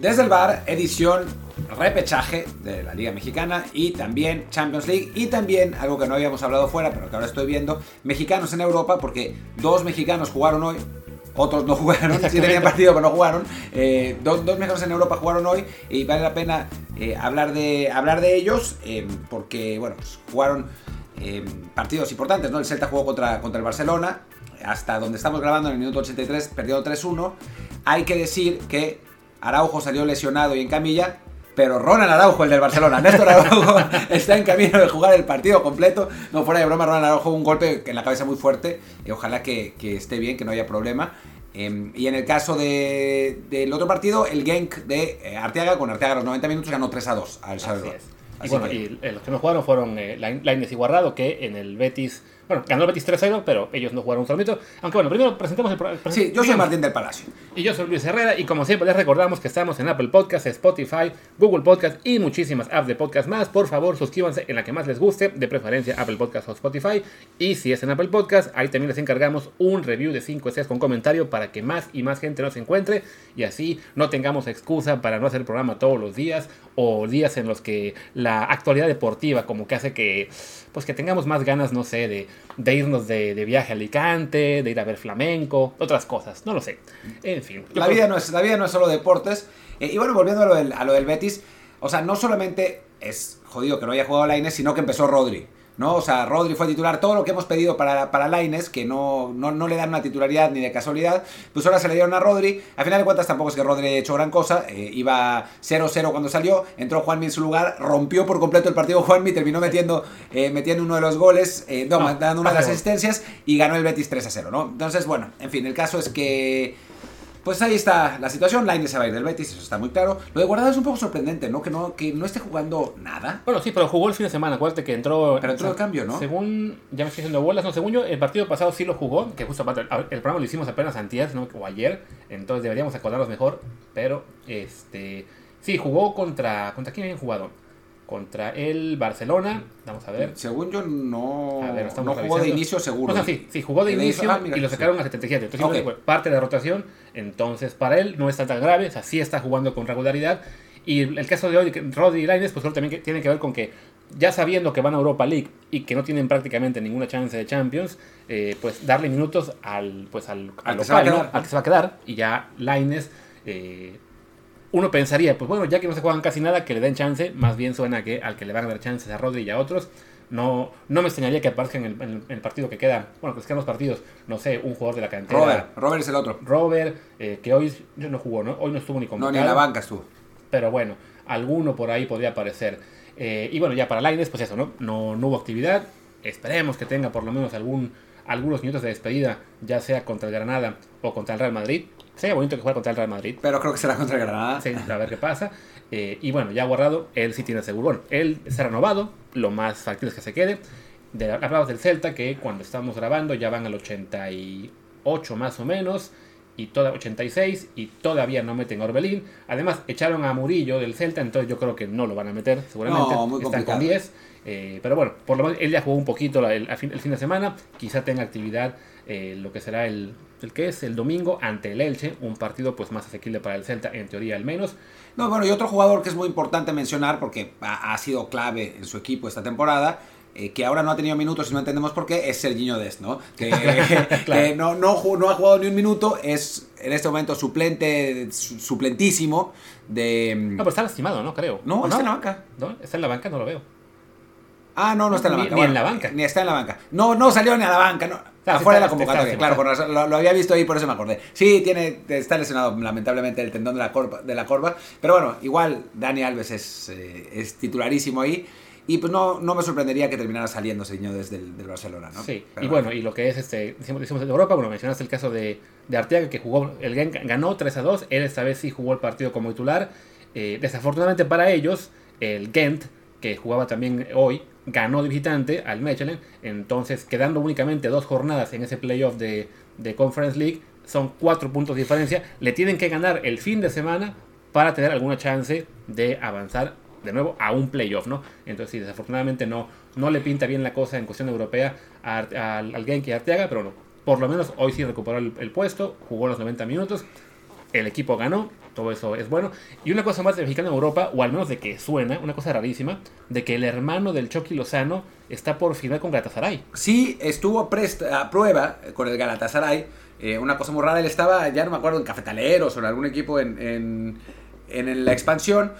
Desde el bar, edición repechaje de la Liga Mexicana y también Champions League y también algo que no habíamos hablado fuera, pero que ahora estoy viendo, mexicanos en Europa porque dos mexicanos jugaron hoy, otros no jugaron, sí tenían partido pero no jugaron, eh, dos, dos, mexicanos en Europa jugaron hoy y vale la pena eh, hablar, de, hablar de ellos eh, porque, bueno, pues jugaron partidos importantes, ¿no? El Celta jugó contra, contra el Barcelona, hasta donde estamos grabando en el minuto 83 perdió 3-1. Hay que decir que Araujo salió lesionado y en camilla, pero Ronald Araujo, el del Barcelona, Néstor Araujo, está en camino de jugar el partido completo. No, fuera de broma, Ronald Araujo un golpe en la cabeza muy fuerte. Y ojalá que, esté bien, que no haya problema. Em, y en el caso del otro partido, el Genk de eh, Arteaga, con Arteaga a los 90 minutos ganó 3 a 2 al Salvador. y bueno, y los que no jugaron fueron eh, Lainez y Guardado, que en el Betis bueno, ganó el Betis 3-0, pero ellos no jugaron un solito. Aunque bueno, primero presentemos el programa. Sí, yo soy Martín del Palacio. Y yo soy Luis Herrera. Y como siempre, les recordamos que estamos en Apple Podcasts, Spotify, Google Podcasts y muchísimas apps de podcast más. Por favor, suscríbanse en la que más les guste, de preferencia Apple Podcasts o Spotify. Y si es en Apple Podcasts, ahí también les encargamos un review de 5 estrellas con comentario para que más y más gente nos encuentre. Y así no tengamos excusa para no hacer el programa todos los días o días en los que la actualidad deportiva como que hace que pues que tengamos más ganas, no sé, de, de irnos de, de, viaje a Alicante, de ir a ver flamenco, otras cosas, no lo sé. En fin. La, vida, no es, la vida no es solo deportes. Eh, y bueno, volviendo a lo, del, a lo del Betis, o sea, no solamente es jodido que no haya jugado Lainez, sino que empezó Rodri. ¿No? O sea, Rodri fue titular, todo lo que hemos pedido para, para Laines, que no, no, le dan una titularidad ni de casualidad, pues ahora se le dieron a Rodri. Al final de cuentas tampoco es que Rodri haya hecho gran cosa, eh, iba 0-0 cuando salió, entró Juanmi en su lugar, rompió por completo el partido Juanmi, terminó metiendo, eh, metiendo uno de los goles, eh, no, dando una de las asistencias y ganó el Betis 3-0, ¿no? Entonces, bueno, en fin, el caso es que pues ahí está la situación. Lainez se va a ir del Betis, eso está muy claro. Lo de Guardado es un poco sorprendente, ¿no? Que no, que no esté jugando nada. Bueno, sí, pero jugó el fin de semana. Acuérdate que entró. Pero entró de cambio, ¿no? Según. Ya me estoy haciendo bolas. No, según yo, el partido pasado sí lo jugó. Que justo el, el programa lo hicimos apenas antes, ¿no? O ayer. Entonces deberíamos acordarnos mejor. Pero, este. Sí, jugó contra. ¿Contra quién habían jugado? Contra el Barcelona. Vamos a ver. Según yo, no, no jugó de inicio seguro. O sí, sí, jugó de, inicio ah, y lo sacaron a 77. Entonces, parte de la rotación. Entonces, para él no está tan grave. O sea, sí está jugando con regularidad. Y el caso de hoy, Rodri y Lainez, pues también tiene que ver con que ya sabiendo que van a Europa League y que no tienen prácticamente ninguna chance de Champions, eh, pues darle minutos al, pues al, al, local, al que se va a quedar. Y ya Lainez eh, uno pensaría, pues bueno, ya que no se juegan casi nada, que le den chance. Más bien suena que al que le van a dar chances a Rodri y a otros. No, no me extrañaría que aparezca en el, partido que queda. Bueno, que quedan los partidos. No sé, un jugador de la cantera. Robert, Robert es el otro. Robert, eh, que hoy no jugó, ¿no? Hoy no estuvo ni convocado. No, ni en la banca estuvo. Pero bueno, alguno por ahí podría aparecer. Eh, y bueno, ya para Laines, pues eso, ¿no? ¿no? No hubo actividad. Esperemos que tenga por lo menos algún, algunos minutos de despedida, ya sea contra el Granada o contra el Real Madrid. Sería bonito que juegue contra el Real Madrid. Pero creo que será contra el Granada. Sí, a ver qué pasa. Eh, y bueno, ya guardado, él sí tiene seguro. Bueno, él ha renovado, lo más factible es que se quede. De, hablamos del Celta, que cuando estamos grabando ya van al 88 más o menos, y toda 86, y todavía no meten a Orbelín. Además, echaron a Murillo del Celta, entonces yo creo que no lo van a meter, seguramente. No, muy Están con 10. Eh, pero bueno, por lo menos él ya jugó un poquito el, fin, de semana, quizá tenga actividad eh, lo que será el el que es el domingo ante el Elche, un partido pues más asequible para el Celta, en teoría al menos. No, bueno, y otro jugador que es muy importante mencionar porque ha, sido clave en su equipo esta temporada, eh, que ahora no ha tenido minutos y no entendemos por qué, es Serginho Dest, ¿no? Que, no, no, ha jugado ni un minuto, es en este momento suplente, suplentísimo de... No, pero está lastimado, ¿no? Creo. No, está en la banca. ¿No? Está en la banca, no lo veo. Ah, no, no está en la banca. Ni, en la banca. Ni está en la banca. No, no salió ni a la banca. No. Afuera de la convocatoria, claro, lo, había visto ahí, por eso me acordé. Sí, tiene, está lesionado lamentablemente el tendón de la, corva, de la corva. Pero bueno, igual Dani Alves es, eh, es titularísimo ahí. Y pues no, no me sorprendería que terminara saliendo señor desde el del Barcelona, ¿no? Sí, y bueno, y lo que es, este, decimos, decimos de Europa, bueno, mencionaste el caso de, de Arteaga, que jugó, el ganó 3 a 2, él esta vez sí jugó el partido como titular. Eh, desafortunadamente para ellos, el Gent, que jugaba también hoy, ganó de visitante al Mechelen, entonces quedando únicamente dos jornadas en ese playoff de, de Conference League, son cuatro puntos de diferencia, le tienen que ganar el fin de semana para tener alguna chance de avanzar de nuevo a un playoff, ¿no? Entonces, sí, desafortunadamente no, no le pinta bien la cosa en cuestión europea al, Genki Arteaga, pero no, por lo menos hoy sí recuperó el, puesto, jugó los 90 minutos, el equipo ganó, todo eso es bueno. Y una cosa más de mexicano en Europa, o al menos de que suena, una cosa rarísima, de que el hermano del Chucky Lozano está por firmar con Galatasaray. Sí, estuvo a prueba con el Galatasaray. Eh, una cosa muy rara, él estaba, ya no me acuerdo, en Cafetaleros o en algún equipo en, en la expansión.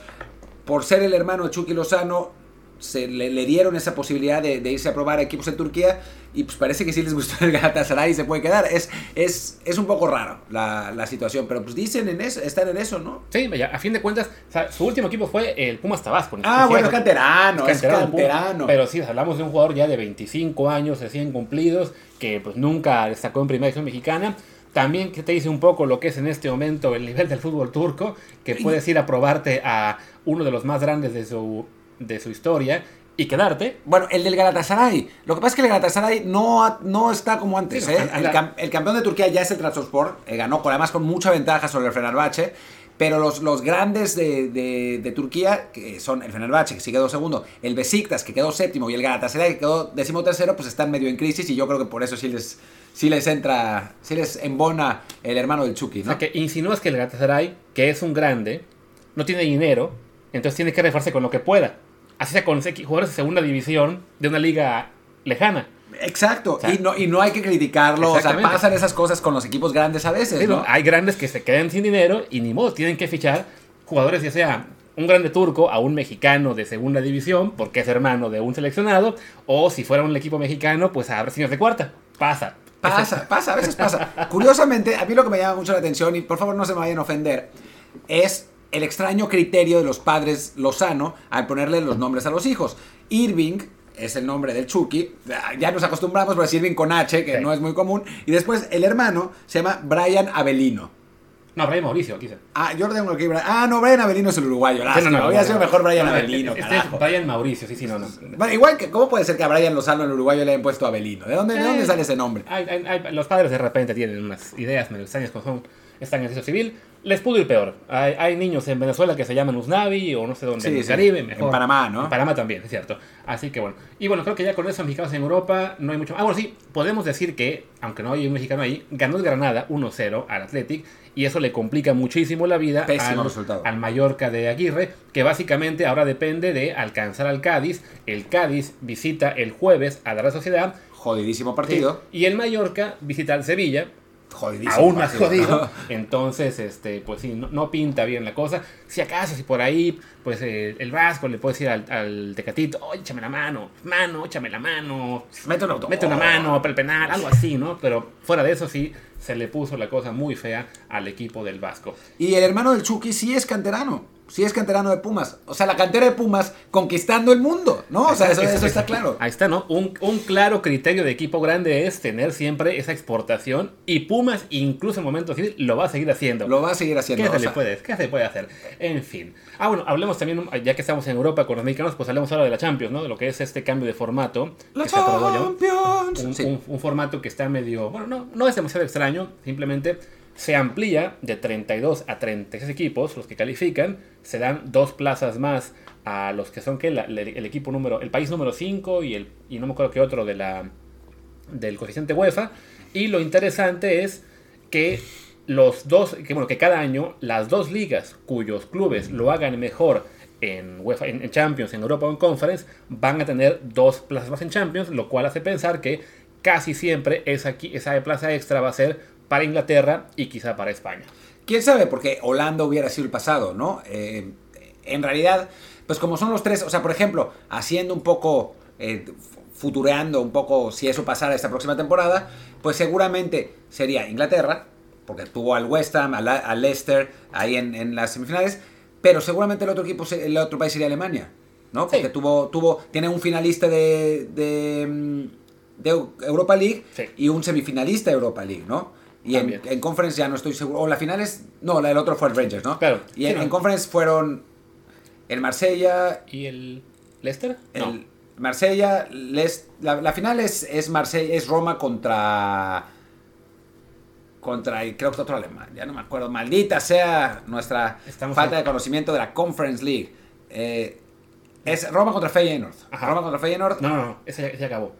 Por ser el hermano de Chucky Lozano, se le, dieron esa posibilidad de, irse a probar equipos en Turquía y pues parece que sí les gustó el Galatasaray y se puede quedar. Es, es, es un poco raro la, situación, pero pues dicen en eso, están en eso, ¿no? Sí, a fin de cuentas, su último equipo fue el Pumas Tabasco. Ah, bueno, es canterano, es canterano. pero sí, hablamos de un jugador ya de 25 años recién cumplidos, que pues nunca destacó en primera división mexicana. También que te dice un poco lo que es en este momento el nivel del fútbol turco, que puedes ir a probarte a uno de los más grandes de su de su historia y quedarte. Bueno, el del Galatasaray. Lo que pasa es que el Galatasaray no, no está como antes. ¿eh? el, campeón de Turquía ya es el Trabzonspor. Eh, ganó con, además con mucha ventaja sobre el Fenerbahce. Pero los, los grandes de, de, Turquía, que son el Fenerbahce, que sí quedó segundo, el Besiktas, que quedó séptimo, y el Galatasaray, que quedó décimo tercero, pues están medio en crisis. Y yo creo que por eso sí les, sí les entra, sí les embona el hermano del Chucky. ¿no? O sea, que insinúas que el Galatasaray, que es un grande, no tiene dinero, entonces tiene que reforzarse con lo que pueda así sea con jugadores de segunda división de una liga lejana. Exacto, y, no, y no hay que criticarlo, o sea, pasan esas cosas con los equipos grandes a veces. ¿no? Hay grandes que se quedan sin dinero y ni modo, tienen que fichar jugadores, ya sea un grande turco a un mexicano de segunda división, porque es hermano de un seleccionado, o si fuera un equipo mexicano, pues a brasileños de cuarta. Pasa. Pasa, pasa, a veces pasa. Curiosamente, a mí lo que me llama mucho la atención, y por favor no se me vayan a ofender, es el extraño criterio de los padres Lozano al ponerle los nombres a los hijos. Irving es el nombre del Chucky, ya nos acostumbramos, pero es Irving con H, que no es muy común. Y después el hermano se llama Brian Avelino. No, Brian Mauricio, quizá. Ah, yo tengo aquí. Ah, no, Brian Avelino es el uruguayo. no, no, Había sido mejor Brian Avelino. Este es Brian Mauricio, sí, sí, no, no. Bueno, igual que, ¿cómo puede ser que a Brian Lozano, el uruguayo, le hayan puesto Avelino? ¿De dónde, ¿de dónde eh, sale ese nombre? los padres de repente tienen unas ideas medio extrañas con son están en el servicio civil. Les pudo ir peor. Hay, niños en Venezuela que se llaman Usnavi o no sé dónde, en el Caribe. En Panamá, ¿no? En Panamá también, es cierto. Así que bueno. Y bueno, creo que ya con eso mexicanos en Europa no hay mucho Ah, bueno, sí, podemos decir que, aunque no hay un mexicano ahí, ganó el Granada 1-0 al Athletic y eso le complica muchísimo la vida al, al, Mallorca de Aguirre, que básicamente ahora depende de alcanzar al Cádiz. El Cádiz visita el jueves a la Real Sociedad. Jodidísimo partido. y el Mallorca visita al Sevilla Jodidísimo. Aún más jodido. Entonces, este, pues sí, no, pinta bien la cosa. Si acaso, si por ahí, pues eh, el Vasco le puede decir al, Tecatito, oye, échame la mano, mano, échame la mano. Mete una, mete una mano para el penal, algo así, ¿no? Pero fuera de eso sí, se le puso la cosa muy fea al equipo del Vasco. Y el hermano del Chucky sí es canterano sí es canterano de Pumas. O sea, la cantera de Pumas conquistando el mundo, ¿no? O sea, eso, está claro. Ahí está, ¿no? Un, claro criterio de equipo grande es tener siempre esa exportación y Pumas, incluso en momentos así, lo va a seguir haciendo. Lo va a seguir haciendo. ¿Qué se, le puede, ¿Qué se puede hacer? En fin. Ah, bueno, hablemos también, ya que estamos en Europa con los mexicanos, pues hablemos ahora de la Champions, ¿no? De lo que es este cambio de formato. La Champions. Un, un, formato que está medio, bueno, no, no es demasiado extraño, simplemente se amplía de 32 a 36 equipos, los que califican, se dan dos plazas más a los que son que el equipo número, el país número 5 y, el, y no me acuerdo qué otro de la, del coeficiente UEFA. Y lo interesante es que los dos, que bueno, que cada año las dos ligas cuyos clubes lo hagan mejor en UEFA, en Champions, en Europa o en Conference, van a tener dos plazas más en Champions, lo cual hace pensar que casi siempre esa, esa plaza extra va a ser para Inglaterra y quizá para España. ¿Quién sabe? Porque Holanda hubiera sido el pasado, ¿no? Eh, en realidad, pues como son los tres, o sea, por ejemplo, haciendo un poco, eh, futureando un poco si eso pasara esta próxima temporada, pues seguramente sería Inglaterra, porque tuvo al West Ham, al, Leicester ahí en, las semifinales, pero seguramente el otro equipo, el otro país sería Alemania, ¿no? Porque tuvo, tuvo, tiene un finalista de, de, mm, Europa League y un semifinalista de Europa League, ¿no? Y en, Conference ya no estoy seguro. O la final es. No, la del otro fue el Rangers, ¿no? Claro. Y en, Conference fueron el Marsella. ¿Y el Leicester? El Marsella. la, final es, es Marsella, es Roma contra. Contra, creo que otro alemán, ya no me acuerdo. Maldita sea nuestra falta de conocimiento de la Conference League. Eh, es Roma contra Feyenoord. Roma contra Feyenoord. No, no, no, ese, ese acabó.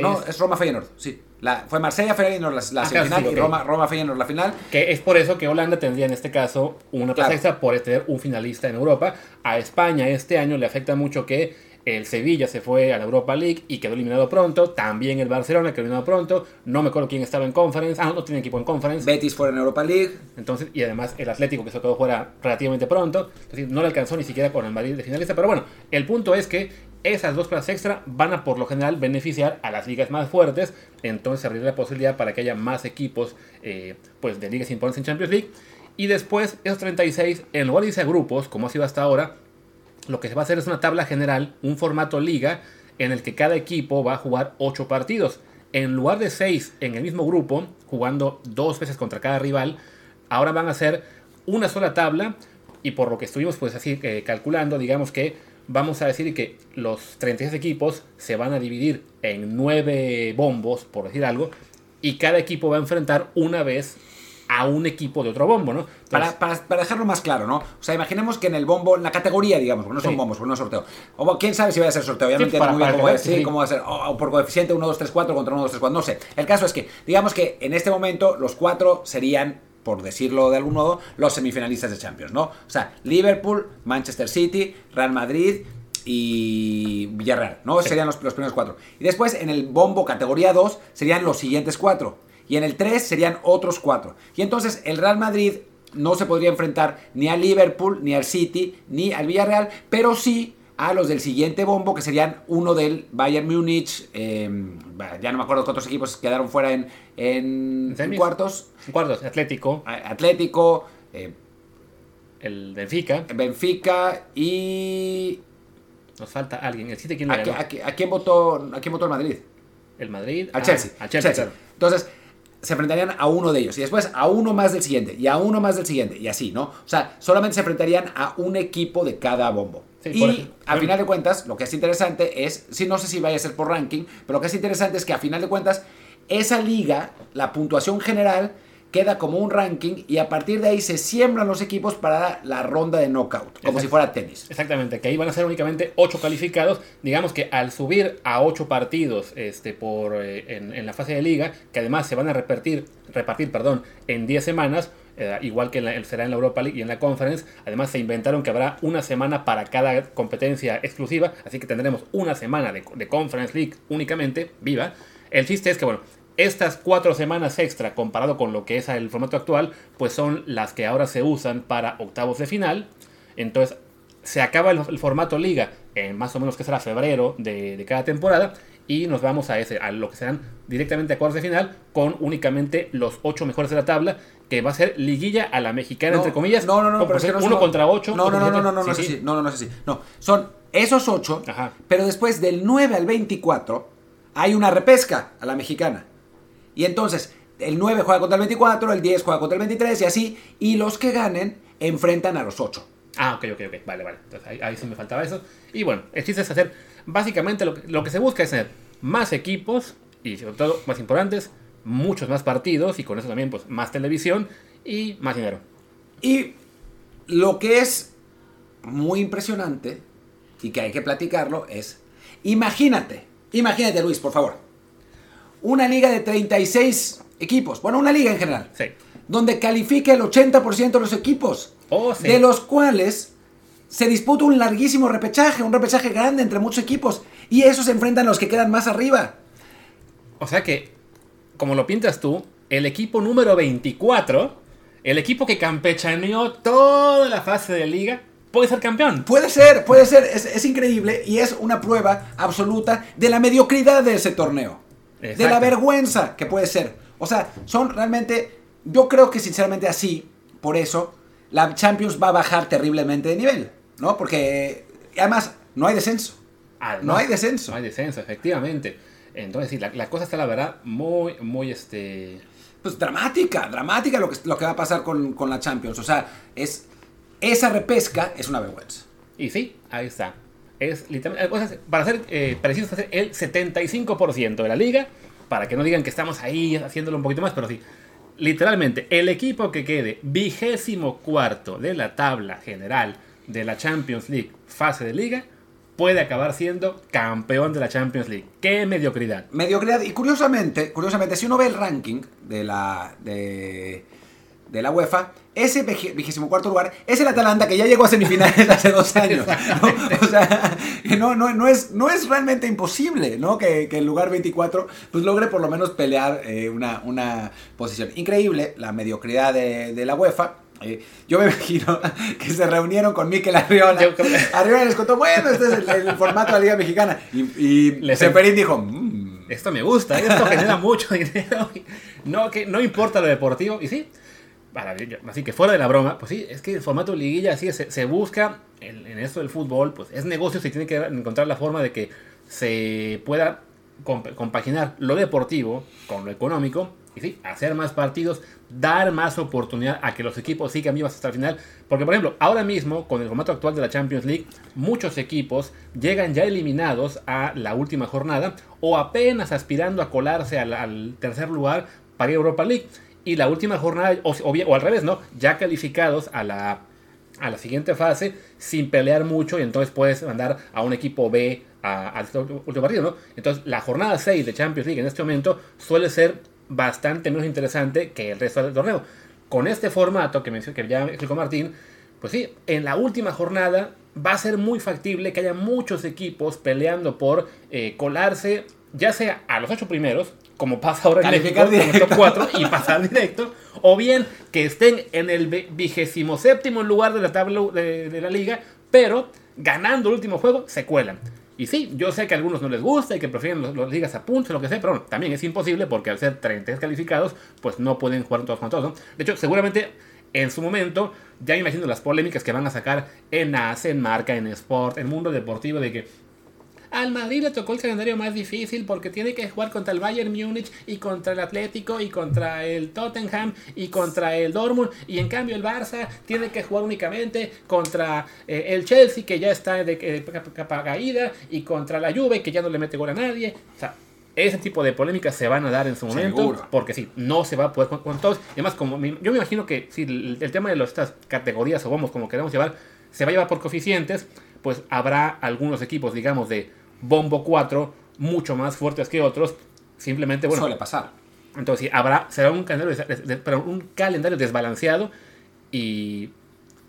No, es Roma Feyenoord, sí. La, fue Marsella Feyenoord la, la semifinal y Roma, Roma Feyenoord la final. Que es por eso que Holanda tendría en este caso una plaza extra por tener un finalista en Europa. A España este año le afecta mucho que el Sevilla se fue a la Europa League y quedó eliminado pronto. También el Barcelona quedó eliminado pronto. No me acuerdo quién estaba en Conference. Ah, no, tiene equipo en Conference. Betis fuera en Europa League. Entonces, y además el Atlético que se quedó fuera relativamente pronto. Entonces, no le alcanzó ni siquiera con el Madrid de finalista. Pero bueno, el punto es que esas dos plazas extra van a por lo general beneficiar a las ligas más fuertes. Entonces, abrir la posibilidad para que haya más equipos eh, pues, de ligas importantes en Champions League. Y después, esos 36, en lugar de irse a grupos, como ha sido hasta ahora, lo que se va a hacer es una tabla general, un formato liga, en el que cada equipo va a jugar 8 partidos. En lugar de 6 en el mismo grupo, jugando dos veces contra cada rival, ahora van a ser una sola tabla. Y por lo que estuvimos pues así eh, calculando, digamos que vamos a decir que los 36 equipos se van a dividir en 9 bombos, por decir algo, y cada equipo va a enfrentar una vez a un equipo de otro bombo, ¿no? para, para, dejarlo más claro, ¿no? O sea, imaginemos que en el bombo, en la categoría, digamos, porque no son bombos, porque no es sorteo. O quién sabe si va a ser sorteo, ya no entiendo muy bien cómo, es, sí, cómo va a ser. O, por coeficiente 1, 2, 3, 4 contra 1, 2, 3, 4, no sé. El caso es que, digamos que en este momento los cuatro serían por decirlo de algún modo, los semifinalistas de Champions, ¿no? O sea, Liverpool, Manchester City, Real Madrid y Villarreal, ¿no? Serían los, los, primeros cuatro. Y después en el bombo categoría 2 serían los siguientes cuatro. Y en el 3 serían otros 4. Y entonces el Real Madrid no se podría enfrentar ni al Liverpool, ni al City, ni al Villarreal, pero sí a los del siguiente bombo, que serían uno del Bayern Múnich, em, ya no me acuerdo cuántos equipos quedaron fuera en, en, cuartos. En cuartos, Atlético. Atlético. Eh, el Benfica. Benfica y... Nos falta alguien. ¿El quién ¿A, a, quién votó, ¿A quién votó el Madrid? El Madrid. Al Chelsea. Ah, Chelsea. Entonces, se enfrentarían a uno de ellos y después a uno más del siguiente y a uno más del siguiente y así, ¿no? O sea, solamente se enfrentarían a un equipo de cada bombo. Y a final de cuentas, lo que es interesante es, sí, no sé si vaya a ser por ranking, pero lo que es interesante es que a final de cuentas, esa liga, la puntuación general, queda como un ranking y a partir de ahí se siembran los equipos para la ronda de knockout, como si fuera tenis. Exactamente, que ahí van a ser únicamente 8 calificados. Digamos que al subir a 8 partidos este, por, eh, en, la fase de liga, que además se van a repartir, repartir perdón, en 10 semanas, eh, igual que será en la Europa League y en la Conference. Además se inventaron que habrá una semana para cada competencia exclusiva, así que tendremos una semana de, de Conference League únicamente, viva. El chiste es que, bueno, estas cuatro semanas extra comparado con lo que es el formato actual, pues son las que ahora se usan para octavos de final. Entonces se acaba el, formato liga en más o menos que será febrero de, cada temporada y nos vamos a ese, a lo que serán directamente a cuartos de final con únicamente los ocho mejores de la tabla, que va a ser liguilla a la mexicana, entre comillas. No, no, no, pero es que no uno contra ocho. No, no, no, no, no, no, no, así. No, no, no es así. No, son esos ocho, pero después del 9 al 24 hay una repesca a la mexicana. Y entonces, el 9 juega contra el 24, el 10 juega contra el 23 y así. Y los que ganen enfrentan a los 8. Ah, ok, ok, ok. Vale, vale. Entonces ahí, sí me faltaba eso. Y bueno, el chiste es hacer. Básicamente lo, lo que se busca es tener más equipos y sobre todo más importantes, muchos más partidos y con eso también pues más televisión y más dinero. Y lo que es muy impresionante y que hay que platicarlo es, imagínate, imagínate Luis, por favor, una liga de 36 equipos, bueno, una liga en general, sí. donde califica el 80% de los equipos, oh, de los cuales se disputa un larguísimo repechaje, un repechaje grande entre muchos equipos, y esos se enfrentan a los que quedan más arriba. O sea que, como lo pintas tú, el equipo número 24, el equipo que campechaneó toda la fase de liga, puede ser campeón. Puede ser, puede ser, es, es increíble y es una prueba absoluta de la mediocridad de ese torneo de la vergüenza que puede ser. O sea, son realmente, yo creo que sinceramente así, por eso, la Champions va a bajar terriblemente de nivel, ¿no? Porque además no hay descenso. Ah, no, hay descenso. No hay descenso, efectivamente. Entonces, sí, la, cosa está, la verdad, muy, muy, este... Pues dramática, dramática lo que, lo que va a pasar con, la Champions. O sea, es, esa repesca es una vergüenza. Y sí, ahí está es literalmente, para ser eh, precisos, el 75% de la liga, para que no digan que estamos ahí haciéndolo un poquito más, pero sí, literalmente, el equipo que quede vigésimo cuarto de la tabla general de la Champions League fase de liga puede acabar siendo campeón de la Champions League. ¡Qué mediocridad! Mediocridad. Y curiosamente, curiosamente, si uno ve el ranking de la, de, de la UEFA, ese vigésimo cuarto lugar es el Atalanta que ya llegó a semifinales hace dos años. O sea, no, no, no, es, no es realmente imposible ¿no? que, que el lugar 24 pues, logre por lo menos pelear eh, una, una posición. Increíble la mediocridad de, de la UEFA. Eh, yo me imagino que se reunieron con Mikel Arriola. Arriola les contó, bueno, este es el, formato de la Liga Mexicana. Y, y Seferín dijo, mmm. esto me gusta, esto genera mucho dinero. No, que, no importa lo deportivo. Y sí, Así que fuera de la broma, pues sí, es que el formato liguilla así se, se busca en, en, esto del fútbol, pues es negocio, se tiene que encontrar la forma de que se pueda compaginar lo deportivo con lo económico y sí, hacer más partidos, dar más oportunidad a que los equipos sigan vivos hasta el final. Porque, por ejemplo, ahora mismo, con el formato actual de la Champions League, muchos equipos llegan ya eliminados a la última jornada o apenas aspirando a colarse al, tercer lugar para Europa League y la última jornada, o, o, al revés, ¿no? Ya calificados a la, a la siguiente fase sin pelear mucho y entonces puedes mandar a un equipo B al último partido, ¿no? Entonces la jornada 6 de Champions League en este momento suele ser bastante menos interesante que el resto del torneo. Con este formato que, mencionó, que ya explicó Martín, pues sí, en la última jornada va a ser muy factible que haya muchos equipos peleando por eh, colarse, ya sea a los ocho primeros como pasa ahora en México, top 4 y pasar directo, o bien que estén en el vigésimo séptimo lugar de la tabla de, la liga, pero ganando el último juego se cuelan. Y sí, yo sé que a algunos no les gusta y que prefieren los, ligas a puntos, lo que sea, pero también es imposible porque al ser 30 calificados, pues no pueden jugar todos con todos. De hecho, seguramente en su momento, ya imagino las polémicas que van a sacar en ACE, en Marca, en Sport, en Mundo Deportivo, de que al Madrid le tocó el calendario más difícil porque tiene que jugar contra el Bayern Múnich y contra el Atlético y contra el Tottenham y contra el Dortmund. Y en cambio el Barça tiene que jugar únicamente contra eh, el Chelsea que ya está de eh, capa caída y contra la Juve que ya no le mete gol a nadie. O sea, ese tipo de polémicas se van a dar en su momento. Porque sí, no se va a poder con, todos. Y además, como yo me imagino que si el, el tema de estas categorías o vamos como queremos llevar, se va a llevar por coeficientes, pues habrá algunos equipos, digamos, de Bombo 4 mucho más fuertes que otros. Simplemente, bueno. Suele pasar. Entonces, sí, habrá, será un calendario, un calendario desbalanceado y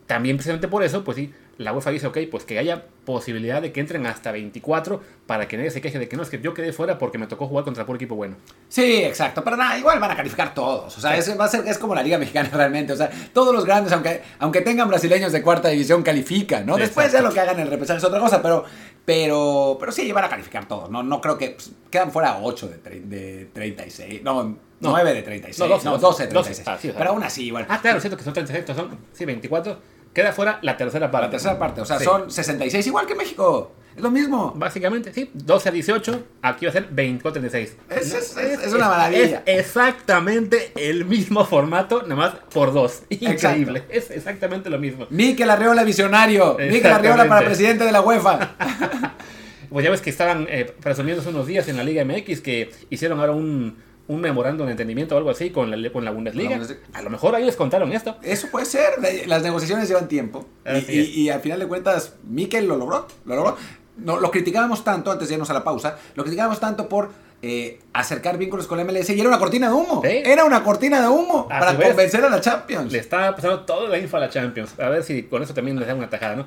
también precisamente por eso, pues sí, la UEFA dice, ok, pues que haya posibilidad de que entren hasta 24 para que nadie se queje de que no, es que yo quedé fuera porque me tocó jugar contra puro equipo bueno. Sí, exacto, pero nada, igual van a calificar todos, o sea, es, va a ser, es como la Liga Mexicana realmente, o sea, todos los grandes, aunque, aunque tengan brasileños de cuarta división, califican, ¿no? Después ya lo que hagan en el repechaje es otra cosa, pero, pero, pero sí, van a calificar todos, no, no creo que, pues, quedan fuera 8 de, de 36, no, 9 de 36, no, 12, no, 12 de 36, 12, ah, pero aún así, igual. Ah, claro, cierto que son 36, son, sí, 24 Queda fuera la tercera parte. La tercera parte, o sea, son 66 igual que México. Es lo mismo. Básicamente, sí. 12 a 18, aquí va a ser 24 a 36. Es, es, es, una maravilla. Es exactamente el mismo formato, nada más por dos. Increíble. Es exactamente lo mismo. Mikel Arriola visionario. Mikel Arriola para presidente de la UEFA. pues ya ves que estaban eh, presumiendo hace unos días en la Liga MX que hicieron ahora un un memorándum de entendimiento o algo así con la, con la Bundesliga. A lo mejor ahí les contaron esto. Eso puede ser. Las negociaciones llevan tiempo. Y, y, al final de cuentas, Mikel lo logró. Lo logró. No, lo criticábamos tanto, antes de irnos a la pausa, lo criticábamos tanto por eh, acercar vínculos con la MLS y era una cortina de humo. Era una cortina de humo para convencer a la Champions. Le estaba pasando toda la info a la Champions. A ver si con eso también les da una tajada, ¿no?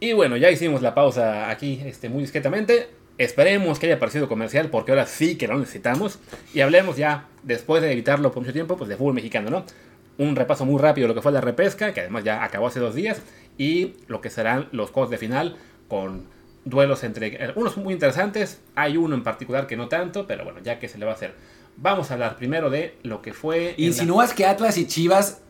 Y bueno, ya hicimos la pausa aquí este, muy discretamente. Esperemos que haya parecido comercial porque ahora sí que lo necesitamos. Y hablemos ya, después de evitarlo por mucho tiempo, pues de fútbol mexicano, ¿no? Un repaso muy rápido de lo que fue la repesca, que además ya acabó hace dos días, y lo que serán los juegos de final con duelos entre unos muy interesantes, hay uno en particular que no tanto, pero bueno, ya que se le va a hacer. Vamos a hablar primero de lo que fue... ¿Insinúas que Atlas y Chivas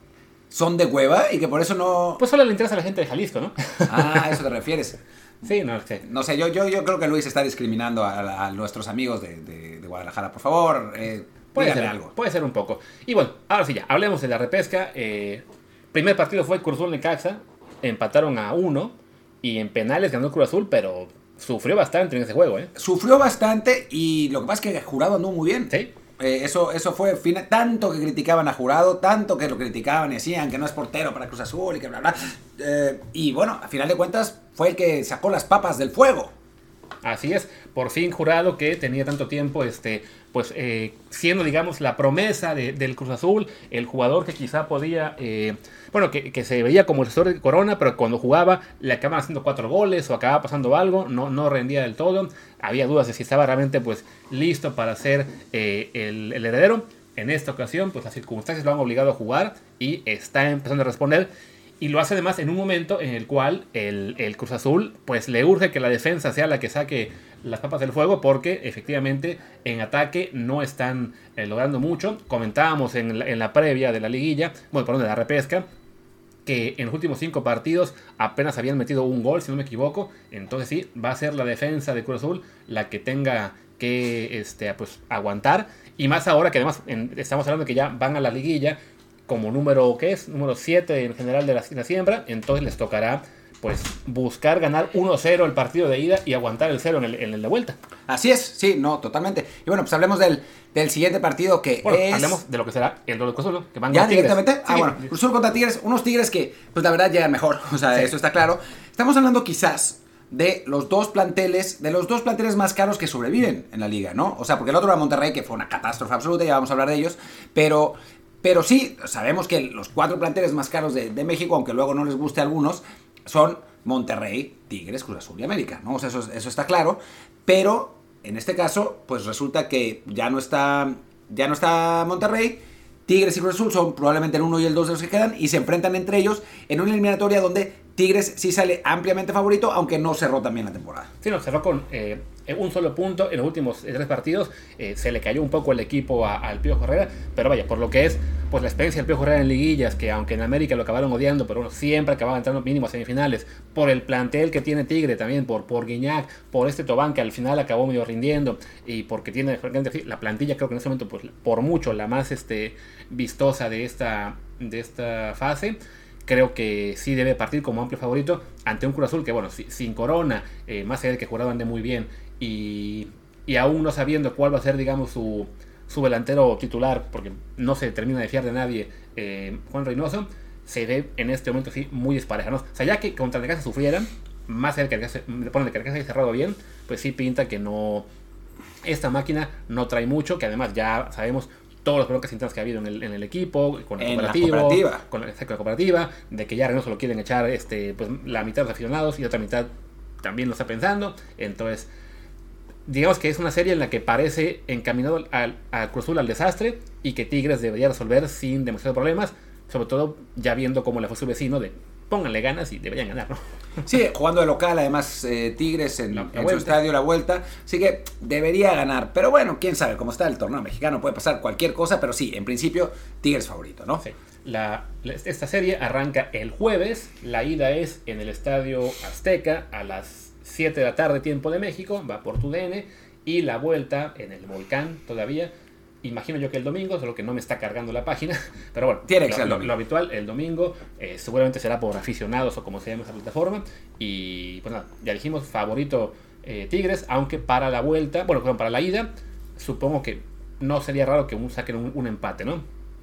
son de hueva y que por eso no... Pues solo le interesa a la gente de Jalisco, ¿no? Ah, a eso te refieres. Sí, no sé. No sé, yo, yo, yo creo que Luis está discriminando a, nuestros amigos de, de, Guadalajara. Por favor, eh, puede ser algo. Puede ser un poco. Y bueno, ahora sí ya, hablemos de la repesca. Eh, primer partido fue Cruz Azul Necaxa. Empataron a uno. Y en penales ganó Cruz Azul, pero sufrió bastante en ese juego, ¿eh? Sufrió bastante y lo que pasa es que jurado anduvo muy bien. Sí. Eh, eso, eso fue tanto que criticaban a Jurado, tanto que lo criticaban y decían que no es portero para Cruz Azul y que bla, bla. Eh, y bueno, a final de cuentas fue el que sacó las papas del fuego. Así es, por fin Jurado que tenía tanto tiempo este, pues eh, siendo, digamos, la promesa del Cruz Azul, el jugador que quizá podía, eh, bueno, que, se veía como el sucesor de Corona, pero cuando jugaba le acababan haciendo cuatro goles o acababa pasando algo, no, no rendía del todo, había dudas de si estaba realmente pues listo para ser eh, el, heredero. En esta ocasión, pues las circunstancias lo han obligado a jugar y está empezando a responder. Y lo hace además en un momento en el cual el, el Cruz Azul pues le urge que la defensa sea la que saque las papas del fuego porque efectivamente en ataque no están eh, logrando mucho. Comentábamos en la, en la, previa de la liguilla, bueno, perdón, de la repesca, que en los últimos cinco partidos apenas habían metido un gol, si no me equivoco. Entonces sí, va a ser la defensa de Cruz Azul la que tenga que este, pues, aguantar. Y más ahora que además estamos hablando que ya van a la liguilla como número, ¿qué es? Número 7 en general de la, la siembra. Entonces les tocará pues buscar ganar 1-0 el partido de ida y aguantar el 0 en el, de vuelta. Así es, sí, no, totalmente. Y bueno, pues hablemos del, del siguiente partido que bueno, es... hablemos de lo que será el duelo Cruz que van ¿Ya directamente? Ah, bueno, Cruz contra Tigres, unos Tigres que, pues la verdad, llegan mejor, o sea, eso está claro. Estamos hablando quizás de los dos planteles, de los dos planteles más caros que sobreviven en la liga, ¿no? O sea, porque el otro era Monterrey, que fue una catástrofe absoluta, ya vamos a hablar de ellos, pero... Pero sí, sabemos que los cuatro planteles más caros de, de México, aunque luego no les guste a algunos, son Monterrey, Tigres, Cruz Azul y América, ¿no? O sea, eso, eso está claro, pero en este caso, pues resulta que ya no está, ya no está Monterrey, Tigres y Cruz Azul son probablemente el 1 y el 2 de los que quedan y se enfrentan entre ellos en una eliminatoria donde Tigres sí sale ampliamente favorito, aunque no cerró también la temporada. Sí, no, cerró con eh, un solo punto en los últimos tres partidos. Eh, se le cayó un poco el equipo al Pío Herrera, pero vaya, por lo que es pues la experiencia del Pío Herrera en liguillas, que aunque en América lo acabaron odiando, pero bueno, siempre acababa entrando mínimo a semifinales, por el plantel que tiene Tigre también, por, por Guiñac, por este Tobán que al final acabó medio rindiendo, y porque tiene la plantilla, creo que en ese momento, pues por mucho la más este, vistosa de esta, de esta fase creo que sí debe partir como amplio favorito ante un Cruz Azul que, bueno, sin Corona, eh, más allá de que juraban de muy bien y, y, aún no sabiendo cuál va a ser, digamos, su, su delantero titular, porque no se termina de fiar de nadie, eh, Juan Reynoso, se ve en este momento sí muy despareja. O sea, ya que contra el casa sufrieran, más allá de ponen que el haya cerrado bien, pues sí pinta que no. Esta máquina no trae mucho, que además ya sabemos todos los bloques internos que ha habido en el, en el equipo, con el la cooperativa. Con, la, cooperativa, de que ya Reynoso lo quieren echar este, pues, la mitad de los aficionados y otra mitad también lo está pensando. Entonces, digamos que es una serie en la que parece encaminado al, a Cruz Azul al desastre y que Tigres debería resolver sin demasiados problemas, sobre todo ya viendo cómo le fue su vecino de pónganle ganas y deberían ganar, ¿no? Sí, jugando de local, además eh, Tigres en, su estadio la vuelta, así que debería ganar. Pero bueno, quién sabe cómo está el torneo mexicano, puede pasar cualquier cosa, pero sí, en principio Tigres favorito, ¿no? Sí. La, esta serie arranca el jueves, la ida es en el estadio Azteca a las 7 de la tarde, tiempo de México, va por tu DN, y la vuelta en el volcán todavía. Imagino yo que el domingo, solo que no me está cargando la página, pero bueno, Tiene que lo, lo, habitual, el domingo, eh, seguramente será por aficionados o como se llama esa plataforma, y pues nada, ya dijimos, favorito eh, Tigres, aunque para la vuelta, bueno, para la ida, supongo que no sería raro que un, saquen un, empate, ¿no?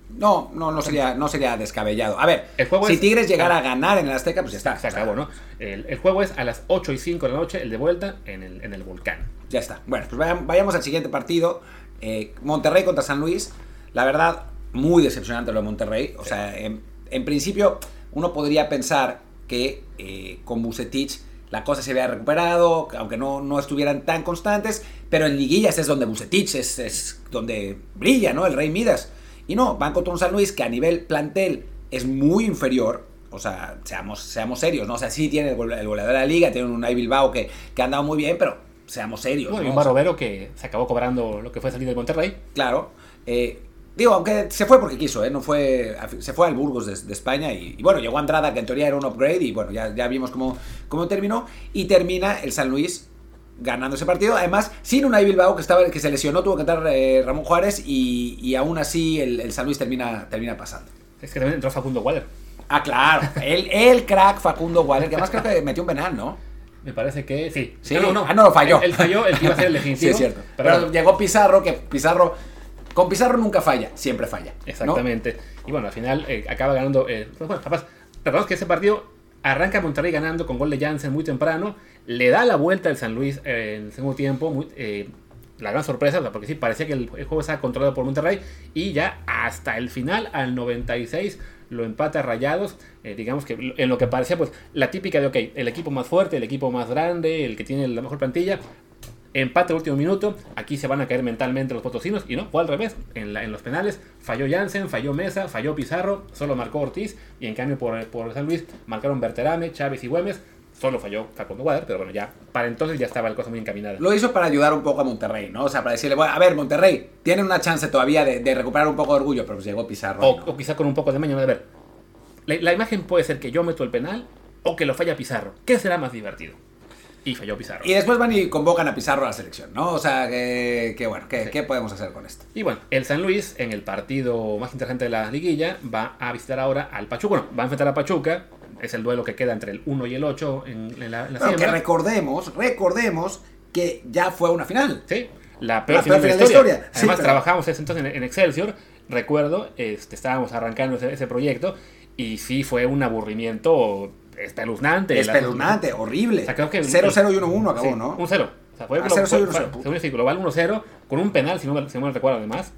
No, no, no sería, no sería descabellado. A ver, si Tigres llegara a ganar en el Azteca, pues ya está. Se acabó, ¿no? El, juego es a las 8 y 5 de la noche, el de vuelta en el, en el volcán. Ya está. Bueno, pues vayamos al siguiente partido. Eh, Monterrey contra San Luis, la verdad, muy decepcionante lo de Monterrey. O sea, en, principio uno podría pensar que eh, con Bucetich la cosa se había recuperado, aunque no, no estuvieran tan constantes, pero en liguillas es donde Bucetich es, donde brilla, ¿no? El Rey Midas. Y no, van contra un San Luis que a nivel plantel es muy inferior. O sea, seamos, seamos serios, ¿no? O sea, sí tiene el, goleador de la liga, tiene un Ay Bilbao que, que ha andado muy bien, pero seamos serios. y un Barovero que se acabó cobrando lo que fue salir de Monterrey. Claro. Eh, digo, aunque se fue porque quiso, ¿eh? no fue, se fue al Burgos de, España y, bueno, llegó Andrada, que en teoría era un upgrade, y bueno, ya, ya vimos cómo, cómo terminó. Y termina el San Luis ganando ese partido. Además, sin un Bilbao que, estaba, que se lesionó, tuvo que entrar eh, Ramón Juárez y, y, aún así el, San Luis termina, termina pasando. Es que también entró Facundo Waller. Ah, claro, el, el crack Facundo Waller, que además creo que metió un penal, ¿no? Me parece que sí. no, no. Ah, no, lo falló. Él, falló, el que iba a ser el definitivo. sí, es cierto. Pero, llegó Pizarro, que Pizarro Con Pizarro nunca falla, siempre falla. Exactamente. Y bueno, al final eh, acaba ganando. Eh, bueno, capaz, recordamos que ese partido arranca Monterrey ganando con gol de Jansen muy temprano. Le da la vuelta el San Luis eh, en el segundo tiempo. Muy, la gran sorpresa, porque sí, parecía que el, juego estaba controlado por Monterrey. Y ya hasta el final, al 96, lo empata Rayados. digamos que en lo que parecía, pues, la típica de, ok, el equipo más fuerte, el equipo más grande, el que tiene la mejor plantilla, Empate último minuto. Aquí se van a caer mentalmente los potosinos. Y no, fue al revés. En, los penales falló Jansen, falló Mesa, falló Pizarro, solo marcó Ortiz. Y en cambio por, por San Luis marcaron Berterame, Chávez y Güemes. Solo falló Facundo Guadar, pero bueno, ya para entonces ya estaba la cosa muy encaminada. Lo hizo para ayudar un poco a Monterrey, ¿no? O sea, para decirle, bueno, a ver, Monterrey, tiene una chance todavía de, recuperar un poco de orgullo, pero pues llegó Pizarro. O, quizá con un poco de mañana de ver. la imagen puede ser que yo meto el penal o que lo falla Pizarro. ¿Qué será más divertido? Y falló Pizarro. Y después van y convocan a Pizarro a la selección, ¿no? O sea, que, bueno, ¿qué, podemos hacer con esto? Y bueno, el San Luis, en el partido más interesante de la liguilla, va a visitar ahora al Pachuca. Bueno, va a enfrentar a Pachuca. Es el duelo que queda entre el 1 y el 8 en, la, en que recordemos, recordemos que ya fue una final. Sí, la peor, final, de la historia. Además, trabajamos ese entonces en, Excelsior. Recuerdo, este, estábamos arrancando ese, ese proyecto y sí fue un aburrimiento espeluznante. Espeluznante, horrible. O sea, creo que 0-0 y 1-1 acabó, ¿no? Un 0. O sea, fue, ah, 0, 0, 0, según el global 1-0, con un penal, si no, si no me recuerdo además.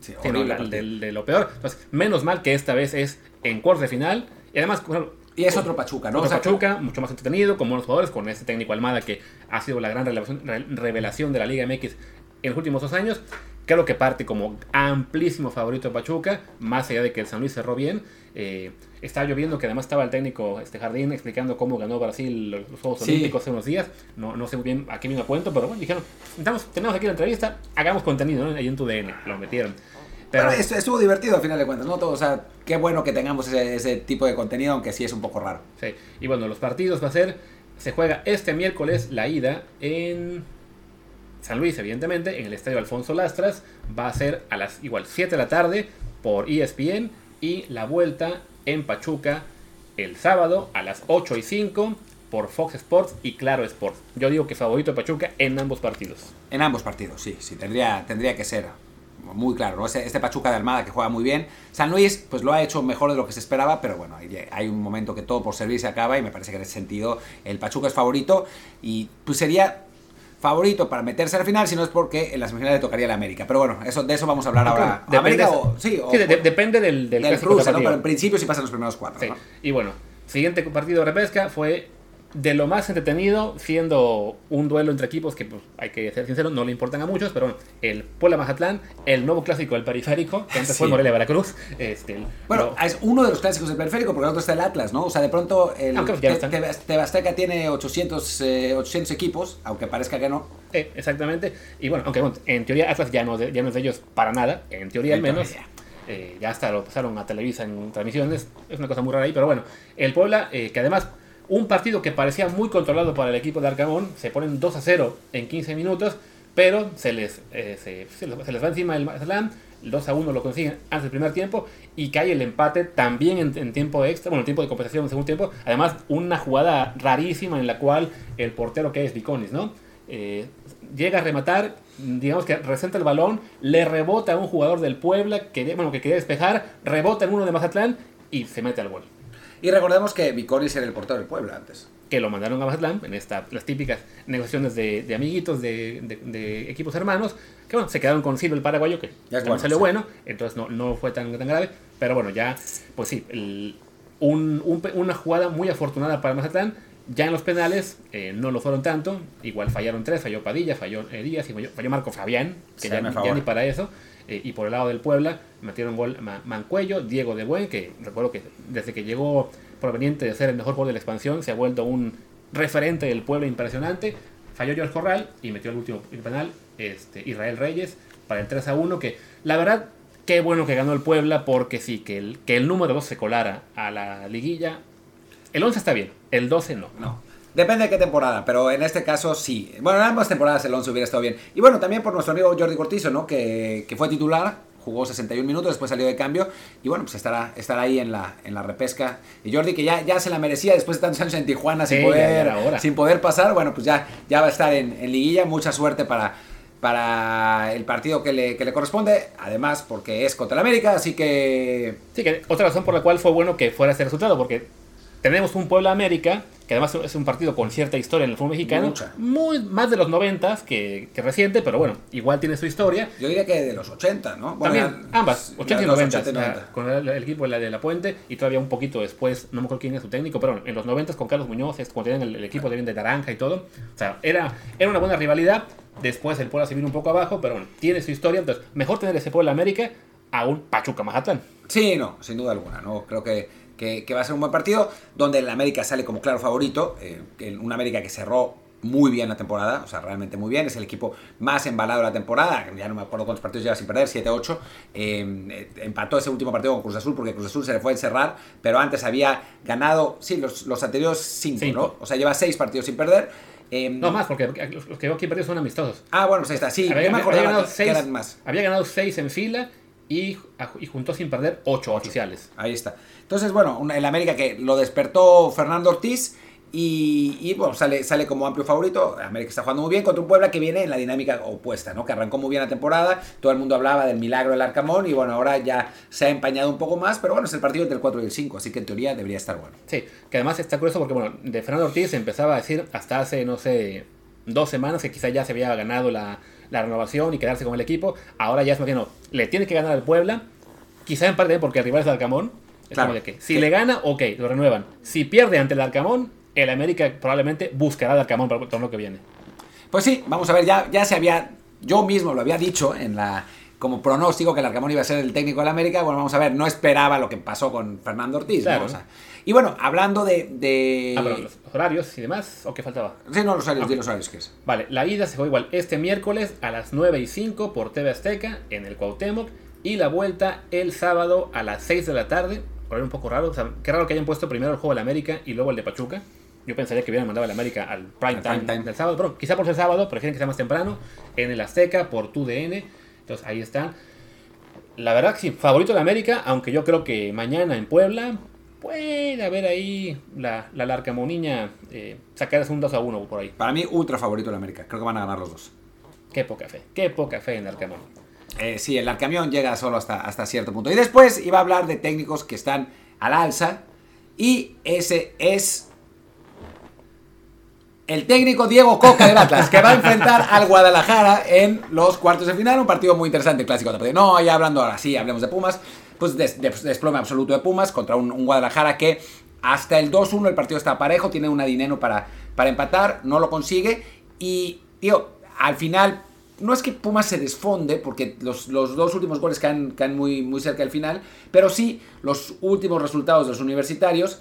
Sí, de, lo peor. Entonces, menos mal que esta vez es en cuartos de final. Y además, y es otro Pachuca, ¿no? Otro Pachuca, mucho más entretenido, con buenos jugadores, con este técnico Almada que ha sido la gran revelación, de la Liga MX en los últimos dos años. Creo que parte como amplísimo favorito de Pachuca, más allá de que el San Luis cerró bien. Eh, estaba lloviendo, que además estaba el técnico este Jardín explicando cómo ganó Brasil los Juegos Olímpicos hace unos días. No, no sé muy bien a qué me cuento, pero bueno, dijeron, tenemos aquí la entrevista, hagamos contenido, ¿no? Ahí en tu DN, lo metieron. Pero estuvo divertido al final de cuentas, ¿no? Todo, o sea, qué bueno que tengamos ese, ese, tipo de contenido, aunque sí es un poco raro. Sí, y bueno, los partidos va a ser, se juega este miércoles la ida en San Luis, evidentemente, en el estadio Alfonso Lastras, va a ser a las igual 7 de la tarde por ESPN y la vuelta en Pachuca el sábado a las 8 y 5 por Fox Sports y Claro Sports. Yo digo que favorito Pachuca en ambos partidos. En ambos partidos, sí, sí, tendría, tendría que ser muy claro, este, este, Pachuca de Almada que juega muy bien. San Luis, pues lo ha hecho mejor de lo que se esperaba, pero bueno, hay, un momento que todo por servir se acaba y me parece que en ese sentido el Pachuca es favorito y pues sería favorito para meterse al final, si no es porque en las semifinales le tocaría la América. Pero bueno, eso, de eso vamos a hablar ahora. Depende, América o, sí, depende del, del, del cruce, ¿no? Pero en principio sí pasan los primeros cuatro. Sí. Y bueno, siguiente partido de repesca fue de lo más entretenido, siendo un duelo entre equipos que, pues, hay que ser sincero, no le importan a muchos, pero bueno, el Puebla Mazatlán, el nuevo clásico del periférico, que antes fue Morelia Veracruz. Este, bueno, es uno de los clásicos del periférico, porque el otro está el Atlas, ¿no? O sea, de pronto el Tebasteca tiene 800, 800 eh, equipos, aunque parezca que no. Eh, exactamente. Y bueno, aunque en teoría Atlas ya no, ya no es de ellos para nada, en teoría al menos. Eh, ya hasta lo pasaron a Televisa en transmisiones, es una cosa muy rara ahí, pero bueno, el Puebla, que además un partido que parecía muy controlado para el equipo de Arcamón, se ponen 2 a 0 en 15 minutos, pero se les, eh, se, les va encima el Mazatlán, 2 a 1 lo consiguen antes del primer tiempo y cae el empate también en, tiempo extra, bueno, en tiempo de compensación en segundo tiempo. Además, una jugada rarísima en la cual el portero que es Viconis, ¿no? Eh, llega a rematar, digamos que resenta el balón, le rebota a un jugador del Puebla que, bueno, que quería despejar, rebota en uno de Mazatlán y se mete al gol. Y recordemos que Viconis era el portero del Puebla antes. Que lo mandaron a Mazatlán en esta, las típicas negociaciones de, amiguitos, de, equipos hermanos, que bueno, se quedaron con Silvio el paraguayo, que ya bueno, salió bueno, entonces no, no fue tan, tan grave, pero bueno, ya, pues sí, una jugada muy afortunada para Mazatlán, ya en los penales eh, no lo fueron tanto, igual fallaron tres, falló Padilla, falló Díaz y falló, Marco Fabián, que ya, ya, ni para eso. Eh, y por el lado del Puebla metieron gol Mancuello, Diego de Buen, que recuerdo que desde que llegó proveniente de ser el mejor gol de la expansión, se ha vuelto un referente del Puebla impresionante. Falló George Corral y metió el último penal este, Israel Reyes para el 3 a 1, que la verdad, qué bueno que ganó el Puebla, porque sí, que el, que el número 2 se colara a la liguilla. El 11 está bien, el 12 no. No. Depende de qué temporada, pero en este caso sí. Bueno, en ambas temporadas el 11 hubiera estado bien. Y bueno, también por nuestro amigo Jordi Cortizo, ¿no? Que, que fue titular, jugó 61 minutos, después salió de cambio y bueno, pues estará, estará ahí en la, en la repesca. Y Jordi que ya, ya se la merecía después de tantos años en Tijuana sin, poder, sin poder pasar, bueno, pues ya, ya va a estar en, en liguilla. Mucha suerte para, para el partido que le, que le, corresponde, además porque es contra el América, así que... Sí, que otra razón por la cual fue bueno que fuera ese resultado, porque tenemos un Puebla América, que además es un partido con cierta historia en el fútbol mexicano, muy más de los 90 que, que reciente, pero bueno, igual tiene su historia. Yo diría que de los 80, ¿no? También, ambas, 80 y 90, con el, equipo de la, de la Puente y todavía un poquito después, no me acuerdo quién es su técnico, pero en los 90 con Carlos Muñoz, cuando tenían el, equipo de, de Naranja y todo, o sea, era, era una buena rivalidad, después el Puebla se vino un poco abajo, pero bueno, tiene su historia, entonces mejor tener ese Puebla América a un Pachuca Mazatlán. Sí, no, sin duda alguna, no creo que que, va a ser un buen partido, donde el América sale como claro favorito, eh, un América que cerró muy bien la temporada, o sea, realmente muy bien, es el equipo más embalado de la temporada, ya no me acuerdo cuántos partidos lleva sin perder, 7-8, eh, empató ese último partido con Cruz Azul porque Cruz Azul se le fue a encerrar, pero antes había ganado, sí, los, los anteriores 5, ¿no? O sea, lleva 6 partidos sin perder. Eh, no más, porque los que aquí perdidos son amistosos. Ah, bueno, pues ahí está, sí, había, ganado 6 más. Había ganado 6 en fila y, y juntó sin perder 8 oficiales. Ahí está. Entonces, bueno, el América que lo despertó Fernando Ortiz y, bueno, sale, sale como amplio favorito. América está jugando muy bien contra un Puebla que viene en la dinámica opuesta, ¿no? Que arrancó muy bien la temporada, todo el mundo hablaba del milagro del Arcamón y bueno, ahora ya se ha empañado un poco más, pero bueno, es el partido entre el 4 y el 5, así que en teoría debería estar bueno. Sí, que además está curioso porque bueno, de Fernando Ortiz empezaba a decir hasta hace, no sé, dos semanas que quizá ya se había ganado la, renovación y quedarse con el equipo. Ahora ya es más bien, no, le tiene que ganar al Puebla, quizá en parte porque el rival es el Arcamón Claro, de que si le gana, ok, lo renuevan. Si pierde ante el Arcamón, el América probablemente buscará al Arcamón para el torneo que viene. Pues sí, vamos a ver, ya, ya se había, yo mismo lo había dicho en la como pronóstico que el Arcamón iba a ser el técnico del América. Bueno, vamos a ver, no esperaba lo que pasó con Fernando Ortiz. y bueno, hablando de. de... Ah, pero los horarios y demás, ¿o qué faltaba? Sí, no, los horarios, los horarios que es. Vale, la ida se fue igual este miércoles a las 9 y 5 por TV Azteca en el Cuauhtémoc y la vuelta el sábado a las 6 de la tarde horario un poco raro. O sea, qué raro que hayan puesto primero el juego de América y luego el de Pachuca. Yo pensaría que hubieran mandado el América al prime, time, del sábado. Pero quizá por ser sábado, prefieren que sea más temprano. En el Azteca, por tu DN. Entonces ahí están. La verdad que sí, favorito de América, aunque yo creo que mañana en Puebla puede haber ahí la, la Larcamoniña eh, sacar un 2 a 1 por ahí. Para mí, ultra favorito de América. Creo que van a ganar los dos. Qué poca fe, qué poca fe en Arcamón. Eh, sí, el Arcamión llega solo hasta, hasta cierto punto. Y después iba a hablar de técnicos que están al alza. Y ese es el técnico Diego Coca del Atlas, que va a enfrentar al Guadalajara en los cuartos de final. Un partido muy interesante, clásico. No, ya hablando ahora sí, hablemos de Pumas. Pues desplome absoluto de Pumas contra un, Guadalajara que hasta el 2-1 el partido está parejo, tiene una dinero para, para empatar, no lo consigue. Y, tío, al final no es que Pumas se desfonde, porque los, dos últimos goles caen, caen, muy, muy cerca del final, pero sí los últimos resultados de los universitarios.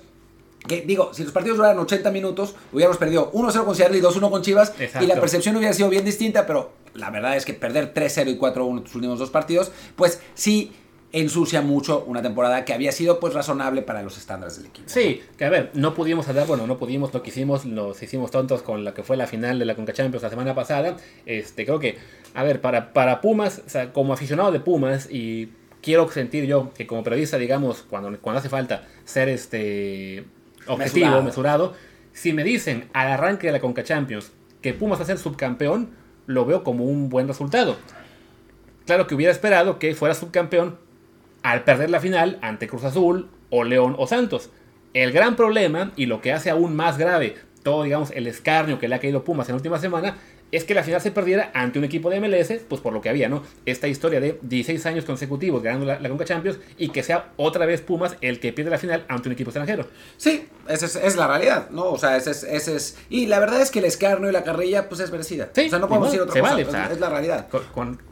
Que digo, si los partidos duraran 80 minutos, hubiéramos perdido 1-0 con Seattle y 2-1 con Chivas, y la percepción hubiera sido bien distinta, pero la verdad es que perder 3-0 y 4-1 los últimos dos partidos, pues sí ensucia mucho una temporada que había sido pues razonable para los estándares del equipo. Sí, que a ver, no pudimos hablar, bueno, no pudimos, lo que hicimos, nos hicimos tontos con la que fue la final de la Conca Champions la semana pasada. Este, creo que, a ver, para, para Pumas, o sea, como aficionado de Pumas y quiero sentir yo que como periodista, digamos, cuando, cuando hace falta ser este objetivo, mesurado. si me dicen al arranque de la Conca Champions que Pumas va a ser subcampeón, lo veo como un buen resultado. Claro que hubiera esperado que fuera subcampeón al perder la final ante Cruz Azul o León o Santos. El gran problema y lo que hace aún más grave todo, digamos, el escarnio que le ha caído Pumas en la última semana es que la final se perdiera ante un equipo de MLS, pues por lo que había, ¿no? Esta historia de 16 años consecutivos ganando la, la Conca Champions y que sea otra vez Pumas el que pierde la final ante un equipo extranjero. Sí, esa es, la realidad, ¿no? O sea, ese es, ese es, Y la verdad es que el escarnio y la carrilla, pues es merecida. Sí, o sea, no podemos decir otra cosa, es, la realidad.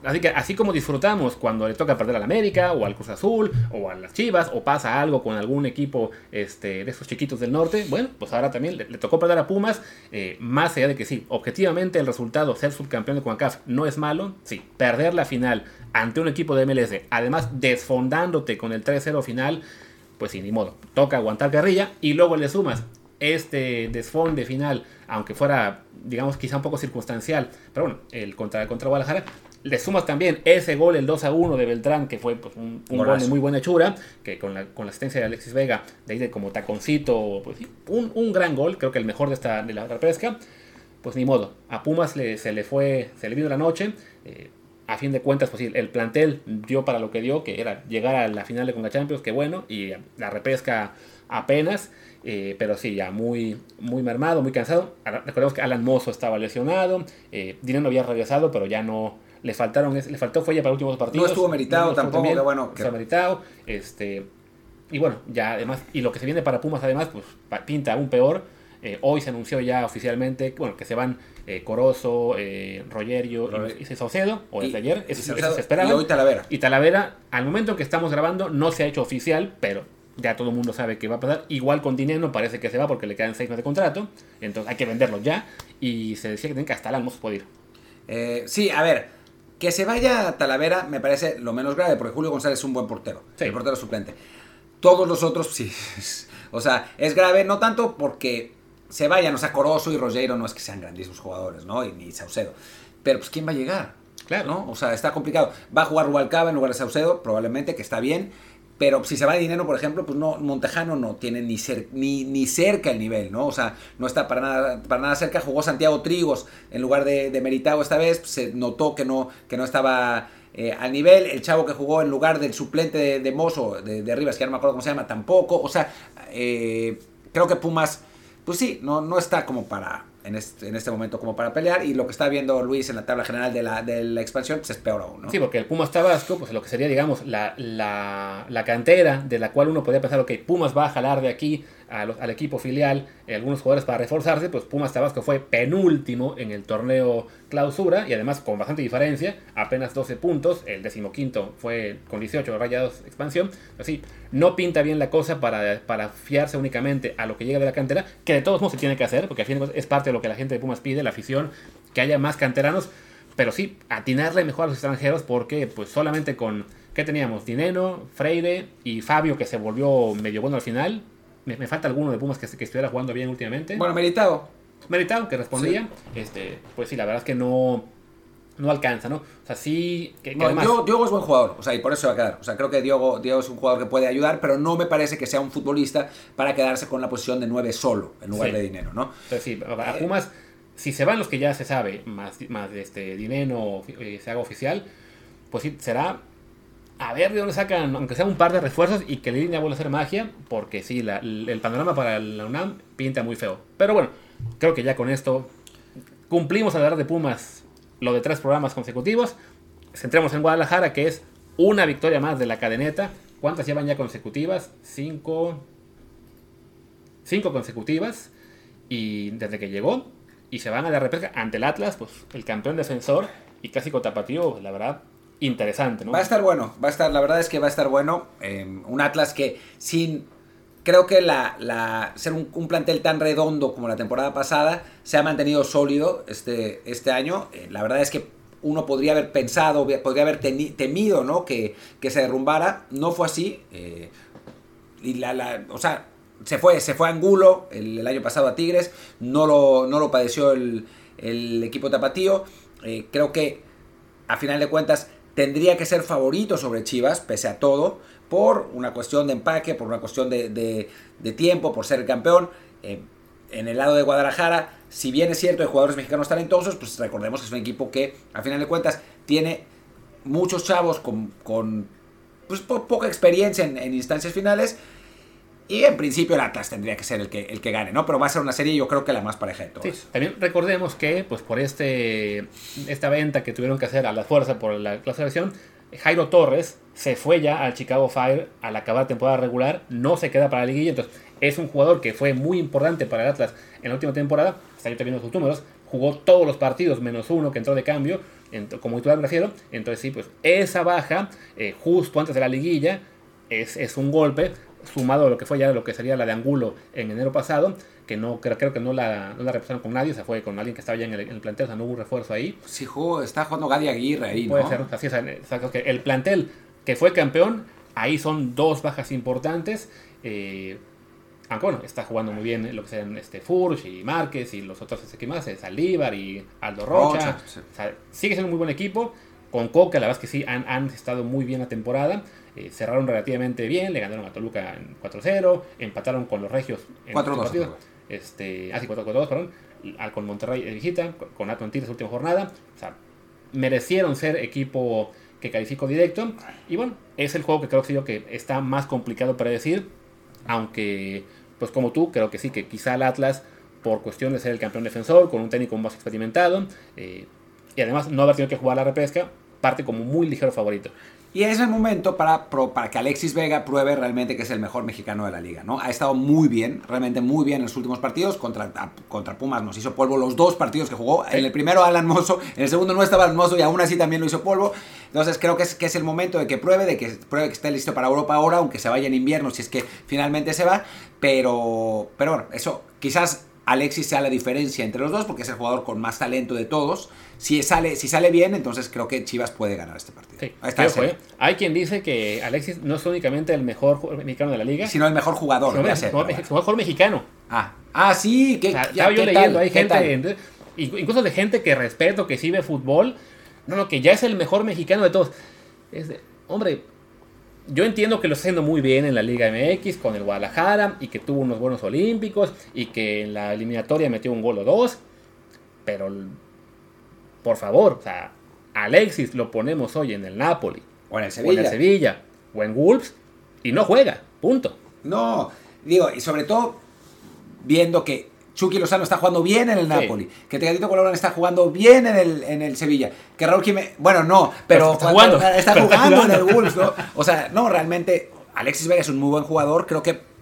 así que así como disfrutamos cuando le toca perder al América o al Cruz Azul o a las Chivas o pasa algo con algún equipo este, de esos chiquitos del norte, bueno, pues ahora también le, tocó perder a Pumas, eh, más allá de que sí, objetivamente el resultado ser subcampeón de CONCACAF no es malo, sí, perder la final ante un equipo de MLS, además desfondándote con el 3-0 final, pues sin ni modo, toca aguantar carrilla y luego le sumas este desfonde final, aunque fuera, digamos, quizá un poco circunstancial, pero bueno, el contra, contra Guadalajara, le sumas también ese gol, el 2 a 1 de Beltrán, que fue pues, un, gol de muy buena hechura, que con la, con la asistencia de Alexis Vega, de ahí de como taconcito, pues, un, un, gran gol, creo que el mejor de esta de la pesca pues ni modo. A Pumas se le fue, se le vino la noche. Eh, a fin de cuentas, pues el plantel dio para lo que dio, que era llegar a la final de Conga Champions, que bueno, y la repesca apenas. Eh, pero sí, ya muy, muy mermado, muy cansado. Recordemos que Alan Mozo estaba lesionado, eh, Dinero había regresado, pero ya no, le faltaron, le faltó fue ya para los últimos partidos. No estuvo meritado tampoco, bueno. Que... Estuvo meritado, este, y bueno, ya además, y lo que se viene para Pumas además, pues pinta aún peor. Eh, hoy se anunció ya oficialmente, bueno, que se van eh, Corozo, eh, Rogerio y, Saucedo, o desde ayer, eso, se esperaba. Y hoy Talavera. Y Talavera, al momento que estamos grabando, no se ha hecho oficial, pero ya todo el mundo sabe que va a pasar. Igual con Dinero parece que se va porque le quedan seis meses de contrato. Entonces hay que venderlo ya. Y se decía que tienen que hasta Alamos puede ir. Eh, sí, a ver. Que se vaya a Talavera me parece lo menos grave porque Julio González es un buen portero. El portero suplente. Todos los otros sí. o sea, es grave no tanto porque se vayan. O sea, Corozo y Rogero no es que sean grandísimos jugadores, ¿no? Y ni Saucedo. Pero pues ¿quién va a llegar? Claro. ¿no? O sea, está complicado. Va a jugar Rubalcaba en lugar de Saucedo, probablemente, que está bien. Pero si se va de dinero, por ejemplo, pues no, Montejano no tiene ni, ni, ni, cerca el nivel, ¿no? O sea, no está para nada, para nada cerca. Jugó Santiago Trigos en lugar de, de Meritao esta vez. Se notó que no, que no estaba eh, al nivel. El chavo que jugó en lugar del suplente de, Mozo, de, de, Rivas, que ya no me acuerdo cómo se llama, tampoco. O sea, eh, creo que Pumas, pues sí, no, no está como para en este, en este momento como para pelear y lo que está viendo Luis en la tabla general de la, de la expansión pues es peor aún, ¿no? Sí, porque el Pumas Tabasco, pues lo que sería, digamos, la, la, la cantera de la cual uno podría pensar, ok, Pumas va a jalar de aquí al equipo filial eh, algunos jugadores para reforzarse, pues Pumas Tabasco fue penúltimo en el torneo clausura y además con bastante diferencia, apenas 12 puntos, el decimoquinto fue con 18 rayados expansión, así no pinta bien la cosa para, para fiarse únicamente a lo que llega de la cantera, que de todos modos se tiene que hacer, porque al fin es parte de lo que la gente de Pumas pide, la afición, que haya más canteranos, pero sí, atinarle mejor a los extranjeros porque pues solamente con, ¿qué teníamos? Dineno, Freire y Fabio que se volvió medio bueno al final, me, falta alguno de Pumas que, que, estuviera jugando bien últimamente. Bueno, Meritado. Meritado, que respondía. Este, pues sí, la verdad es que no, no alcanza, ¿no? O sea, sí. Que, Diogo, es buen jugador, o sea, y por eso se va a quedar. O sea, creo que Diogo, Diogo es un jugador que puede ayudar, pero no me parece que sea un futbolista para quedarse con la posición de 9 solo, en lugar de dinero, ¿no? Entonces, sí, a Pumas, si se van los que ya se sabe, más, más este dinero eh, se haga oficial, pues sí, será a ver de dónde sacan, aunque sea un par de refuerzos y que la línea vuelva a hacer magia, porque sí, el panorama para la UNAM pinta muy feo. Pero bueno, creo que ya con esto cumplimos hablar de Pumas lo de tres programas consecutivos. Centremos en Guadalajara, que es una victoria más de la cadeneta. ¿Cuántas llevan ya consecutivas? Cinco. Cinco consecutivas. Y desde que llegó. Y se van a la repesca ante el Atlas, pues el campeón defensor y clásico tapatío, la verdad, interesante, ¿no? Va a estar bueno, va a estar, la verdad es que va a estar bueno. Em, un Atlas que sin, creo que la, la ser un, plantel tan redondo como la temporada pasada se ha mantenido sólido este, este año. Eh, la verdad es que uno podría haber pensado, podría haber temido, ¿no? Que, que, se derrumbara. No fue así. Eh, y la, o sea, se fue, se fue a Angulo el, año pasado a Tigres. No lo, no lo padeció el, el equipo tapatío. Eh, creo que a final de cuentas tendría que ser favorito sobre Chivas, pese a todo, por una cuestión de empaque, por una cuestión de, tiempo, por ser el campeón. Eh, en el lado de Guadalajara, si bien es cierto, hay jugadores mexicanos talentosos, pues recordemos que es un equipo que, a final de cuentas, tiene muchos chavos con, con pues, poca experiencia en, en instancias finales y en principio el Atlas tendría que ser el que, el que gane, ¿no? Pero va a ser una serie yo creo que la más pareja de todas. Sí, también recordemos que, pues por este esta venta que tuvieron que hacer a la fuerza por la clasificación, Jairo Torres se fue ya al Chicago Fire al acabar temporada regular, no se queda para la liguilla, entonces es un jugador que fue muy importante para el Atlas en la última temporada, está ahí viendo sus números, jugó todos los partidos menos uno que entró de cambio, como titular me refiero, entonces sí, pues esa baja eh, justo antes de la liguilla es, es un golpe, sumado a lo que fue ya lo que sería la de Angulo en enero pasado, que no creo, creo que no la, no la con nadie, o sea, fue con alguien que estaba ya en el, plantel, o sea, no hubo un refuerzo ahí. Sí, jugó, está jugando Gadi Aguirre ahí, Puede ser, así es, que el plantel que fue campeón, ahí son dos bajas importantes. Eh, aunque bueno, está jugando muy bien lo que sean este Furch y Márquez y los otros que más, Saldívar y Aldo Rocha. sigue siendo un muy buen equipo. Con Coca, la verdad es que sí, han, han estado muy bien la temporada. Eh, cerraron relativamente bien, le ganaron a Toluca en 4-0, empataron con los Regios en 4-2. Este, ah, sí, 4-2, perdón. con Monterrey de visita, con Atlantis en su última jornada. O sea, merecieron ser equipo que calificó directo. Y bueno, es el juego que creo que, que está más complicado para decir. Aunque, pues como tú, creo que sí, que quizá el Atlas, por cuestión de ser el campeón defensor, con un técnico más experimentado, eh, y además no haber tenido que jugar la repesca, parte como muy ligero favorito. Y es el momento para, para que Alexis Vega pruebe realmente que es el mejor mexicano de la liga, ¿no? Ha estado muy bien, realmente muy bien en los últimos partidos. Contra, contra Pumas nos hizo polvo los dos partidos que jugó. En el primero Alan Mozo, en el segundo no estaba Alan Mozo y aún así también lo hizo polvo. Entonces creo que es, que es el momento de que pruebe, de que pruebe que esté listo para Europa ahora, aunque se vaya en invierno, si es que finalmente se va. Pero, pero bueno, eso quizás Alexis sea la diferencia entre los dos porque es el jugador con más talento de todos. Si sale, si sale bien, entonces creo que Chivas puede ganar este partido. Sí, ¿eh? Hay quien dice que Alexis no es únicamente el mejor mexicano de la liga, sino el mejor jugador. el mejor, mexicano. Ah, ah sí, que ya, yo leyendo, hay gente, incluso de gente que respeto, que sí ve fútbol, no, no, que ya es el mejor mexicano de todos. Es de, hombre, yo entiendo que lo está haciendo muy bien en la Liga MX con el Guadalajara y que tuvo unos buenos olímpicos y que en la eliminatoria metió un gol o dos. Pero, por favor, o sea, Alexis lo ponemos hoy en el Napoli. O en el Sevilla. O en Sevilla. O en Wolves. Y no juega. Punto. No, digo, y sobre todo viendo que Chucky Lozano está jugando bien en el Napoli, que Tegadito Colorán está jugando bien en el, en el Sevilla, que Raúl Jiménez, bueno, no, pero, está, jugando, está, jugando, en el Wolves, ¿no? O sea, no, realmente Alexis Vega es un muy buen jugador, creo que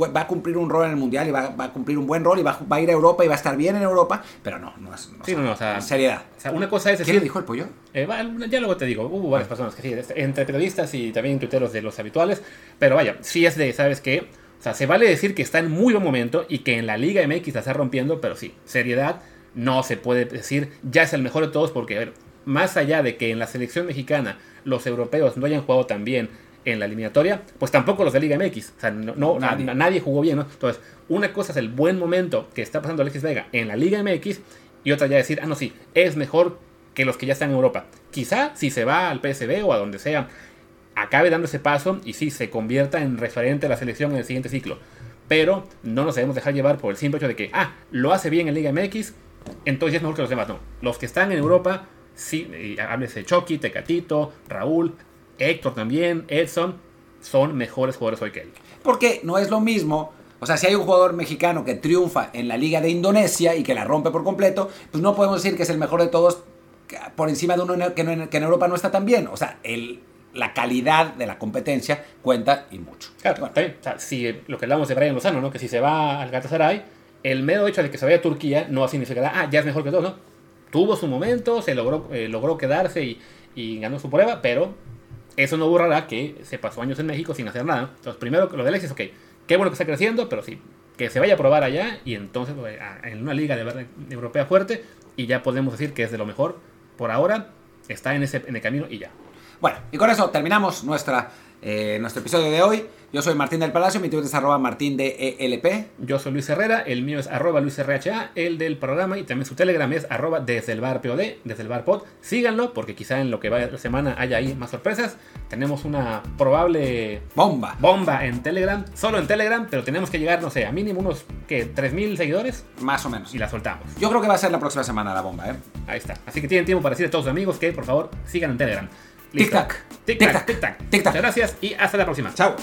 va a cumplir un rol en el Mundial y va, a cumplir un buen rol y va, a ir a Europa y va a estar bien en Europa, pero no, no es sí, no, o sea, seriedad. O sea, una cosa es decir, ¿Qué le dijo el pollo? Eh, ya luego te digo, hubo varias personas que sí, entre periodistas y también tuiteros de los habituales, pero vaya, sí es de, ¿sabes qué? O sea, se vale decir que está en muy buen momento y que en la Liga MX la está rompiendo, pero sí, seriedad, no se puede decir ya es el mejor de todos porque, a ver, más allá de que en la selección mexicana los europeos no hayan jugado tan bien en la eliminatoria, pues tampoco los de Liga MX. O sea, no, nadie. jugó bien, ¿no? Entonces, una cosa es el buen momento que está pasando Alexis Vega en la Liga MX y otra ya decir, ah, no, sí, es mejor que los que ya están en Europa. Quizá si se va al PSB o a donde sea acabe dando ese paso y sí se convierta en referente a la selección en el siguiente ciclo. Pero no nos debemos dejar llevar por el simple hecho de que, ah, lo hace bien en Liga MX, entonces es mejor que los demás. No, los que están en Europa, sí, háblese Chucky, Tecatito, Raúl, Héctor también, Edson, son mejores jugadores hoy que él. Porque no es lo mismo o sea, si hay un jugador mexicano que triunfa en la liga de Indonesia y que la rompe por completo, pues no podemos decir que es el mejor de todos por encima de uno que en Europa no está tan bien. O sea, el, la calidad de la competencia cuenta y mucho. Claro, o sea, si lo que hablamos de Brian Lozano, ¿no? que si se va al Galatasaray, el mero hecho de que se vaya a Turquía no significará, ah, ya es mejor que todo, ¿no? Tuvo su momento, se logró, eh, logró quedarse y, y, ganó su prueba, pero eso no borrará que se pasó años en México sin hacer nada. Entonces, primero, lo de Alexis, ok, qué bueno que está creciendo, pero sí, que se vaya a probar allá y entonces pues, en una liga de verdad europea fuerte y ya podemos decir que es de lo mejor. Por ahora está en, ese, en el camino y ya. Bueno, y con eso terminamos nuestra, eh, nuestro episodio de hoy. Yo soy Martín del Palacio, mi Twitter es arroba martín de ELP. Yo soy Luis Herrera, el mío es arroba Luis RHA, el del programa y también su Telegram es arroba desde el bar POD, desde el bar pod. Síganlo porque quizá en lo que va la semana haya ahí más sorpresas. Tenemos una probable bomba. Bomba en Telegram, solo en Telegram, pero tenemos que llegar, no sé, a mínimo unos que 3.000 seguidores. Más o menos. Y la soltamos. Yo creo que va a ser la próxima semana la bomba, ¿eh? Ahí está. Así que tienen tiempo para decir a todos sus amigos que por favor sigan en Telegram. Tic-tac. Tic-tac. Tic-tac. Tic-tac. Muchas gracias y hasta la próxima. Chao.